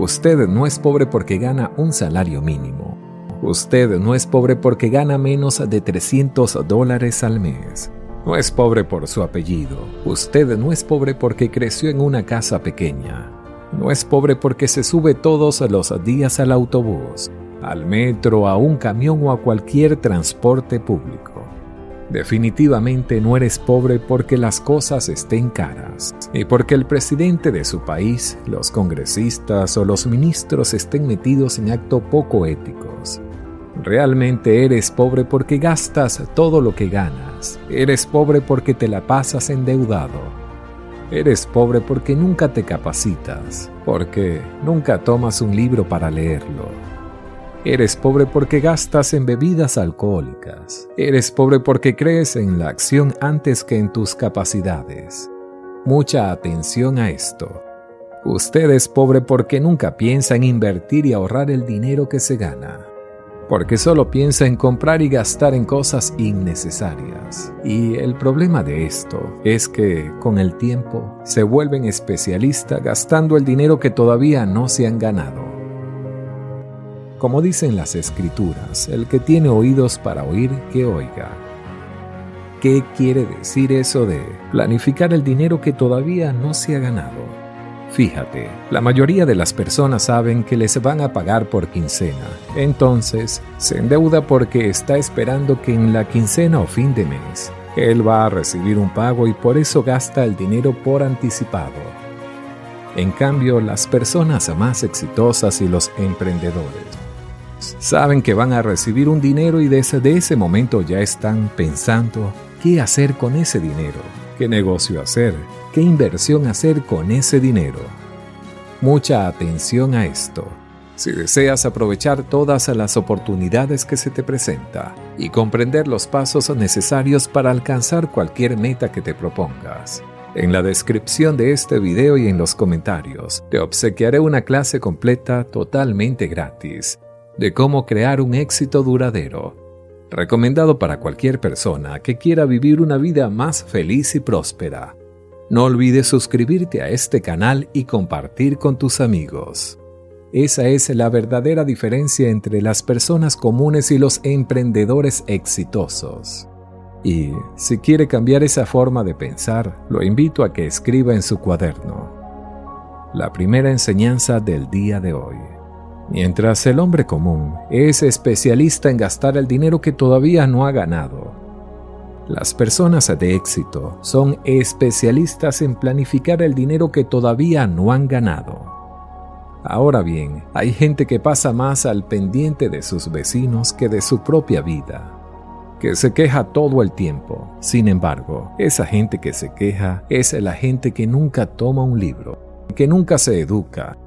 Usted no es pobre porque gana un salario mínimo. Usted no es pobre porque gana menos de 300 dólares al mes. No es pobre por su apellido. Usted no es pobre porque creció en una casa pequeña. No es pobre porque se sube todos los días al autobús, al metro, a un camión o a cualquier transporte público. Definitivamente no eres pobre porque las cosas estén caras y porque el presidente de su país, los congresistas o los ministros estén metidos en actos poco éticos. Realmente eres pobre porque gastas todo lo que ganas. Eres pobre porque te la pasas endeudado. Eres pobre porque nunca te capacitas, porque nunca tomas un libro para leerlo. Eres pobre porque gastas en bebidas alcohólicas. Eres pobre porque crees en la acción antes que en tus capacidades. Mucha atención a esto. Usted es pobre porque nunca piensa en invertir y ahorrar el dinero que se gana. Porque solo piensa en comprar y gastar en cosas innecesarias. Y el problema de esto es que, con el tiempo, se vuelven especialistas gastando el dinero que todavía no se han ganado. Como dicen las escrituras, el que tiene oídos para oír, que oiga. ¿Qué quiere decir eso de planificar el dinero que todavía no se ha ganado? Fíjate, la mayoría de las personas saben que les van a pagar por quincena, entonces se endeuda porque está esperando que en la quincena o fin de mes él va a recibir un pago y por eso gasta el dinero por anticipado. En cambio, las personas más exitosas y los emprendedores saben que van a recibir un dinero y desde ese momento ya están pensando qué hacer con ese dinero, qué negocio hacer, qué inversión hacer con ese dinero. Mucha atención a esto. Si deseas aprovechar todas las oportunidades que se te presenta y comprender los pasos necesarios para alcanzar cualquier meta que te propongas, en la descripción de este video y en los comentarios te obsequiaré una clase completa totalmente gratis de cómo crear un éxito duradero, recomendado para cualquier persona que quiera vivir una vida más feliz y próspera. No olvides suscribirte a este canal y compartir con tus amigos. Esa es la verdadera diferencia entre las personas comunes y los emprendedores exitosos. Y si quiere cambiar esa forma de pensar, lo invito a que escriba en su cuaderno. La primera enseñanza del día de hoy. Mientras el hombre común es especialista en gastar el dinero que todavía no ha ganado, las personas de éxito son especialistas en planificar el dinero que todavía no han ganado. Ahora bien, hay gente que pasa más al pendiente de sus vecinos que de su propia vida, que se queja todo el tiempo. Sin embargo, esa gente que se queja es la gente que nunca toma un libro, que nunca se educa,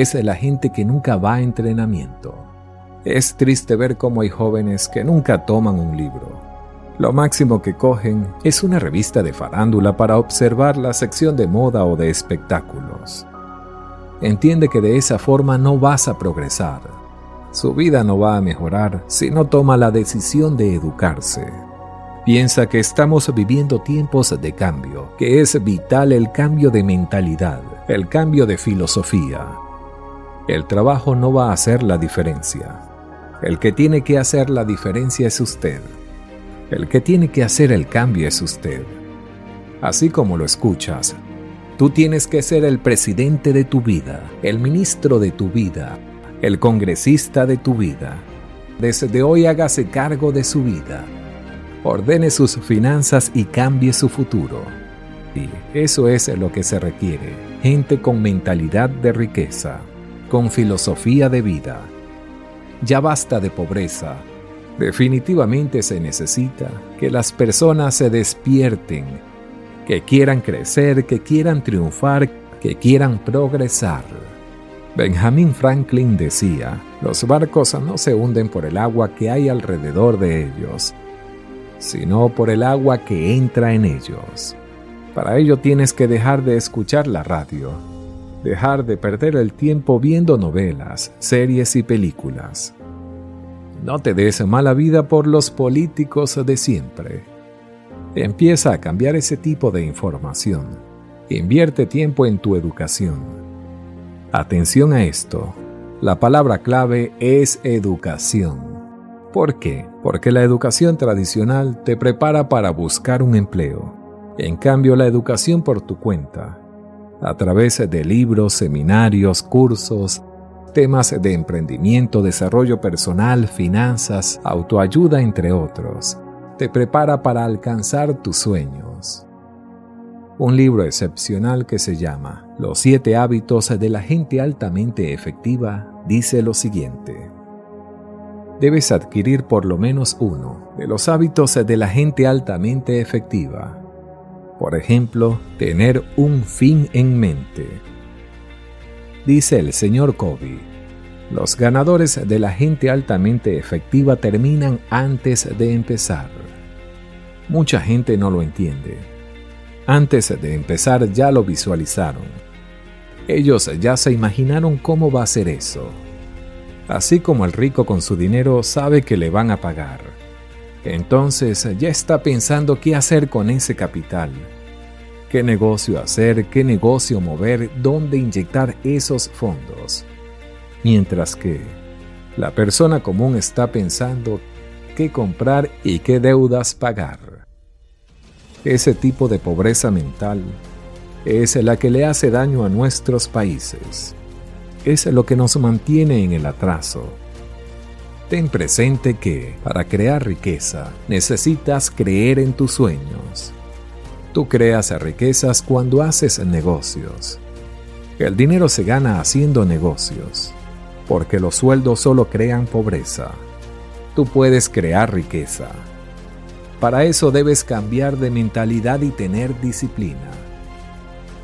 es la gente que nunca va a entrenamiento. Es triste ver cómo hay jóvenes que nunca toman un libro, Lo máximo que cogen es una revista de farándula para observar la sección de moda o de espectáculos. Entiende que de esa forma no vas a progresar. Su vida no va a mejorar si no toma la decisión de educarse. Piensa que estamos viviendo tiempos de cambio, que es vital el cambio de mentalidad, el cambio de filosofía. El trabajo no va a hacer la diferencia. El que tiene que hacer la diferencia es usted. El que tiene que hacer el cambio es usted. Así como lo escuchas, tú tienes que ser el presidente de tu vida, el ministro de tu vida, el congresista de tu vida. Desde hoy hágase cargo de su vida. Ordene sus finanzas y cambie su futuro. Y eso es lo que se requiere. Gente con mentalidad de riqueza, con filosofía de vida. Ya basta de pobreza, Definitivamente se necesita que las personas se despierten, que quieran crecer, que quieran triunfar, que quieran progresar. Benjamin Franklin decía, los barcos no se hunden por el agua que hay alrededor de ellos, sino por el agua que entra en ellos. Para ello tienes que dejar de escuchar la radio, dejar de perder el tiempo viendo novelas, series y películas no te des mala vida por los políticos de siempre. Empieza a cambiar ese tipo de información. Invierte tiempo en tu educación. Atención a esto. La palabra clave es educación. ¿Por qué? Porque la educación tradicional te prepara para buscar un empleo. En cambio, la educación por tu cuenta, a través de libros, seminarios, cursos, temas de emprendimiento, desarrollo personal, finanzas, autoayuda, entre otros. Te prepara para alcanzar tus sueños. Un libro excepcional que se llama Los siete hábitos de la gente altamente efectiva dice lo siguiente. Debes adquirir por lo menos uno de los hábitos de la gente altamente efectiva. Por ejemplo, tener un fin en mente dice el señor Kobe. Los ganadores de la gente altamente efectiva terminan antes de empezar. Mucha gente no lo entiende. Antes de empezar ya lo visualizaron. Ellos ya se imaginaron cómo va a ser eso. Así como el rico con su dinero sabe que le van a pagar. Entonces ya está pensando qué hacer con ese capital qué negocio hacer, qué negocio mover, dónde inyectar esos fondos. Mientras que la persona común está pensando qué comprar y qué deudas pagar. Ese tipo de pobreza mental es la que le hace daño a nuestros países. Es lo que nos mantiene en el atraso. Ten presente que para crear riqueza necesitas creer en tus sueños Tú creas riquezas cuando haces negocios. El dinero se gana haciendo negocios, porque los sueldos solo crean pobreza. Tú puedes crear riqueza. Para eso debes cambiar de mentalidad y tener disciplina.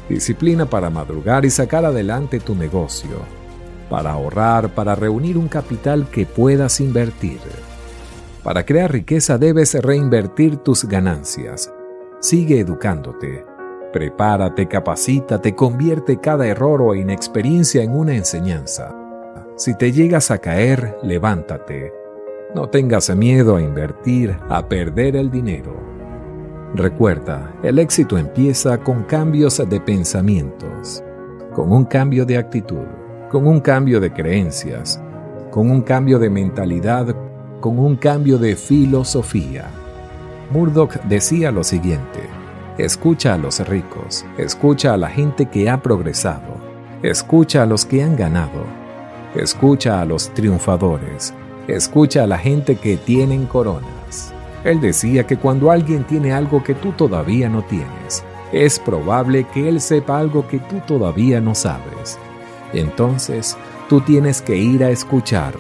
Disciplina para madrugar y sacar adelante tu negocio, para ahorrar, para reunir un capital que puedas invertir. Para crear riqueza debes reinvertir tus ganancias Sigue educándote. Prepárate, capacítate, convierte cada error o inexperiencia en una enseñanza. Si te llegas a caer, levántate. No tengas miedo a invertir, a perder el dinero. Recuerda, el éxito empieza con cambios de pensamientos, con un cambio de actitud, con un cambio de creencias, con un cambio de mentalidad, con un cambio de filosofía. Murdoch decía lo siguiente, escucha a los ricos, escucha a la gente que ha progresado, escucha a los que han ganado, escucha a los triunfadores, escucha a la gente que tienen coronas. Él decía que cuando alguien tiene algo que tú todavía no tienes, es probable que él sepa algo que tú todavía no sabes. Entonces, tú tienes que ir a escuchar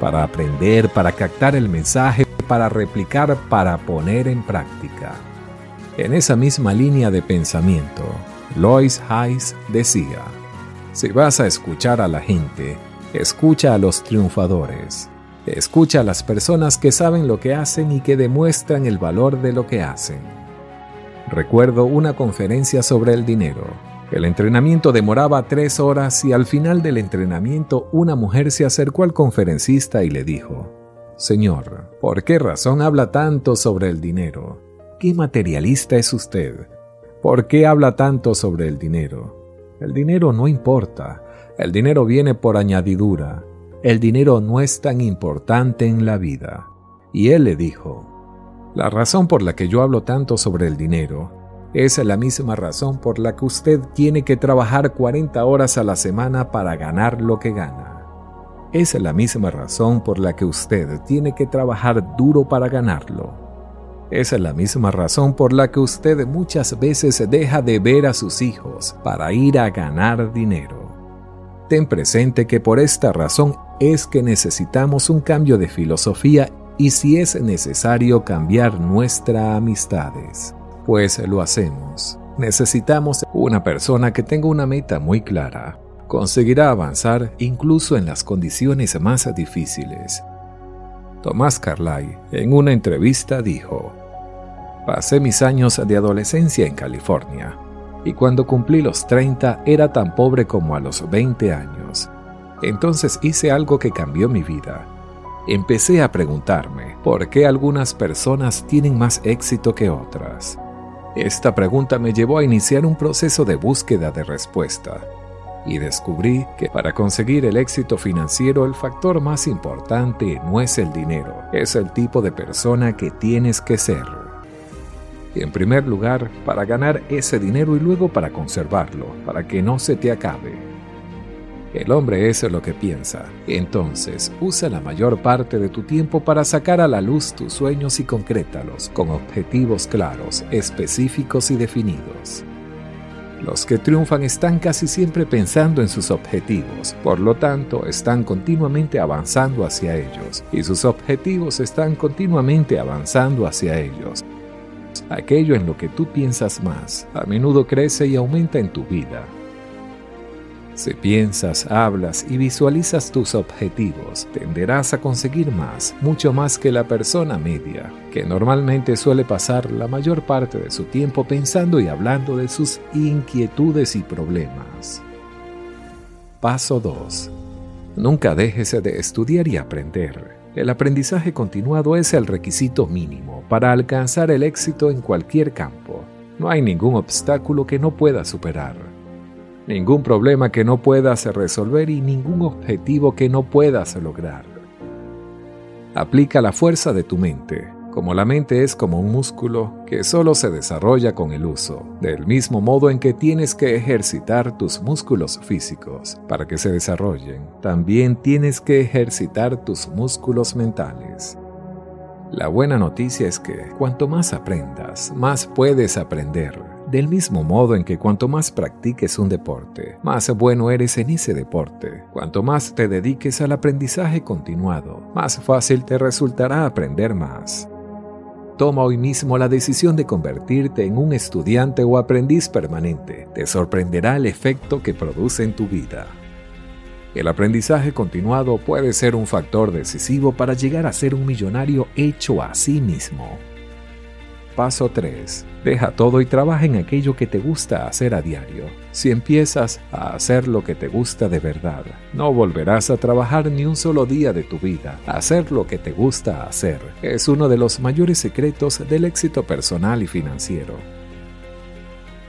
para aprender, para captar el mensaje para replicar, para poner en práctica. En esa misma línea de pensamiento, Lois Hayes decía, si vas a escuchar a la gente, escucha a los triunfadores. Escucha a las personas que saben lo que hacen y que demuestran el valor de lo que hacen. Recuerdo una conferencia sobre el dinero. El entrenamiento demoraba tres horas y al final del entrenamiento una mujer se acercó al conferencista y le dijo, Señor, ¿por qué razón habla tanto sobre el dinero? ¿Qué materialista es usted? ¿Por qué habla tanto sobre el dinero? El dinero no importa, el dinero viene por añadidura, el dinero no es tan importante en la vida. Y él le dijo, la razón por la que yo hablo tanto sobre el dinero es la misma razón por la que usted tiene que trabajar 40 horas a la semana para ganar lo que gana. Es la misma razón por la que usted tiene que trabajar duro para ganarlo. Es la misma razón por la que usted muchas veces deja de ver a sus hijos para ir a ganar dinero. Ten presente que por esta razón es que necesitamos un cambio de filosofía y si es necesario cambiar nuestras amistades pues lo hacemos. Necesitamos una persona que tenga una meta muy clara. Conseguirá avanzar incluso en las condiciones más difíciles. Tomás Carlyle en una entrevista dijo, Pasé mis años de adolescencia en California y cuando cumplí los 30 era tan pobre como a los 20 años. Entonces hice algo que cambió mi vida. Empecé a preguntarme por qué algunas personas tienen más éxito que otras. Esta pregunta me llevó a iniciar un proceso de búsqueda de respuesta y descubrí que para conseguir el éxito financiero el factor más importante no es el dinero, es el tipo de persona que tienes que ser. En primer lugar, para ganar ese dinero y luego para conservarlo, para que no se te acabe. El hombre es lo que piensa. Entonces, usa la mayor parte de tu tiempo para sacar a la luz tus sueños y concrétalos con objetivos claros, específicos y definidos. Los que triunfan están casi siempre pensando en sus objetivos, por lo tanto están continuamente avanzando hacia ellos, y sus objetivos están continuamente avanzando hacia ellos. Aquello en lo que tú piensas más, a menudo crece y aumenta en tu vida. Si piensas, hablas y visualizas tus objetivos, tenderás a conseguir más, mucho más que la persona media, que normalmente suele pasar la mayor parte de su tiempo pensando y hablando de sus inquietudes y problemas. Paso 2. Nunca dejes de estudiar y aprender. El aprendizaje continuado es el requisito mínimo para alcanzar el éxito en cualquier campo. No hay ningún obstáculo que no puedas superar ningún problema que no puedas resolver y ningún objetivo que no puedas lograr. Aplica la fuerza de tu mente, como la mente es como un músculo que solo se desarrolla con el uso, del mismo modo en que tienes que ejercitar tus músculos físicos para que se desarrollen, también tienes que ejercitar tus músculos mentales. La buena noticia es que cuanto más aprendas, más puedes aprender del mismo modo en que cuanto más practiques un deporte, más bueno eres en ese deporte. Cuanto más te dediques al aprendizaje continuado, más fácil te resultará aprender más. Toma hoy mismo la decisión de convertirte en un estudiante o aprendiz permanente. Te sorprenderá el efecto que produce en tu vida. El aprendizaje continuado puede ser un factor decisivo para llegar a ser un millonario hecho a sí mismo. Paso 3. Deja todo y trabaja en aquello que te gusta hacer a diario. Si empiezas a hacer lo que te gusta de verdad, no volverás a trabajar ni un solo día de tu vida. Hacer lo que te gusta hacer es uno de los mayores secretos del éxito personal y financiero.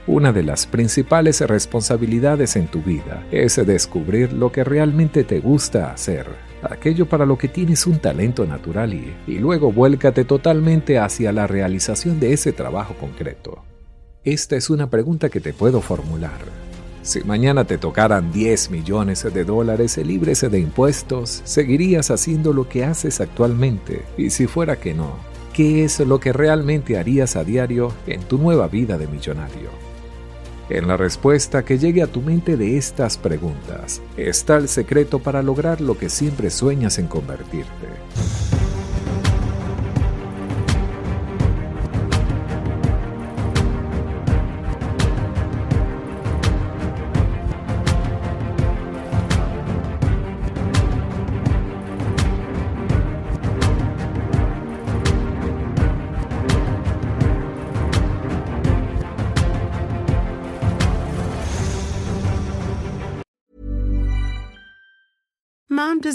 Una de las principales responsabilidades en tu vida es descubrir lo que realmente te gusta hacer aquello para lo que tienes un talento natural y, luego vuélcate totalmente hacia la realización de ese trabajo concreto. Esta es una pregunta que te puedo formular. Si mañana te tocaran 10 millones de dólares libres de impuestos, ¿seguirías haciendo lo que haces actualmente? Y si fuera que no, ¿qué es lo que realmente harías a diario en tu nueva vida de millonario? En la respuesta que llegue a tu mente de estas preguntas está el secreto para lograr lo que siempre sueñas en convertirte.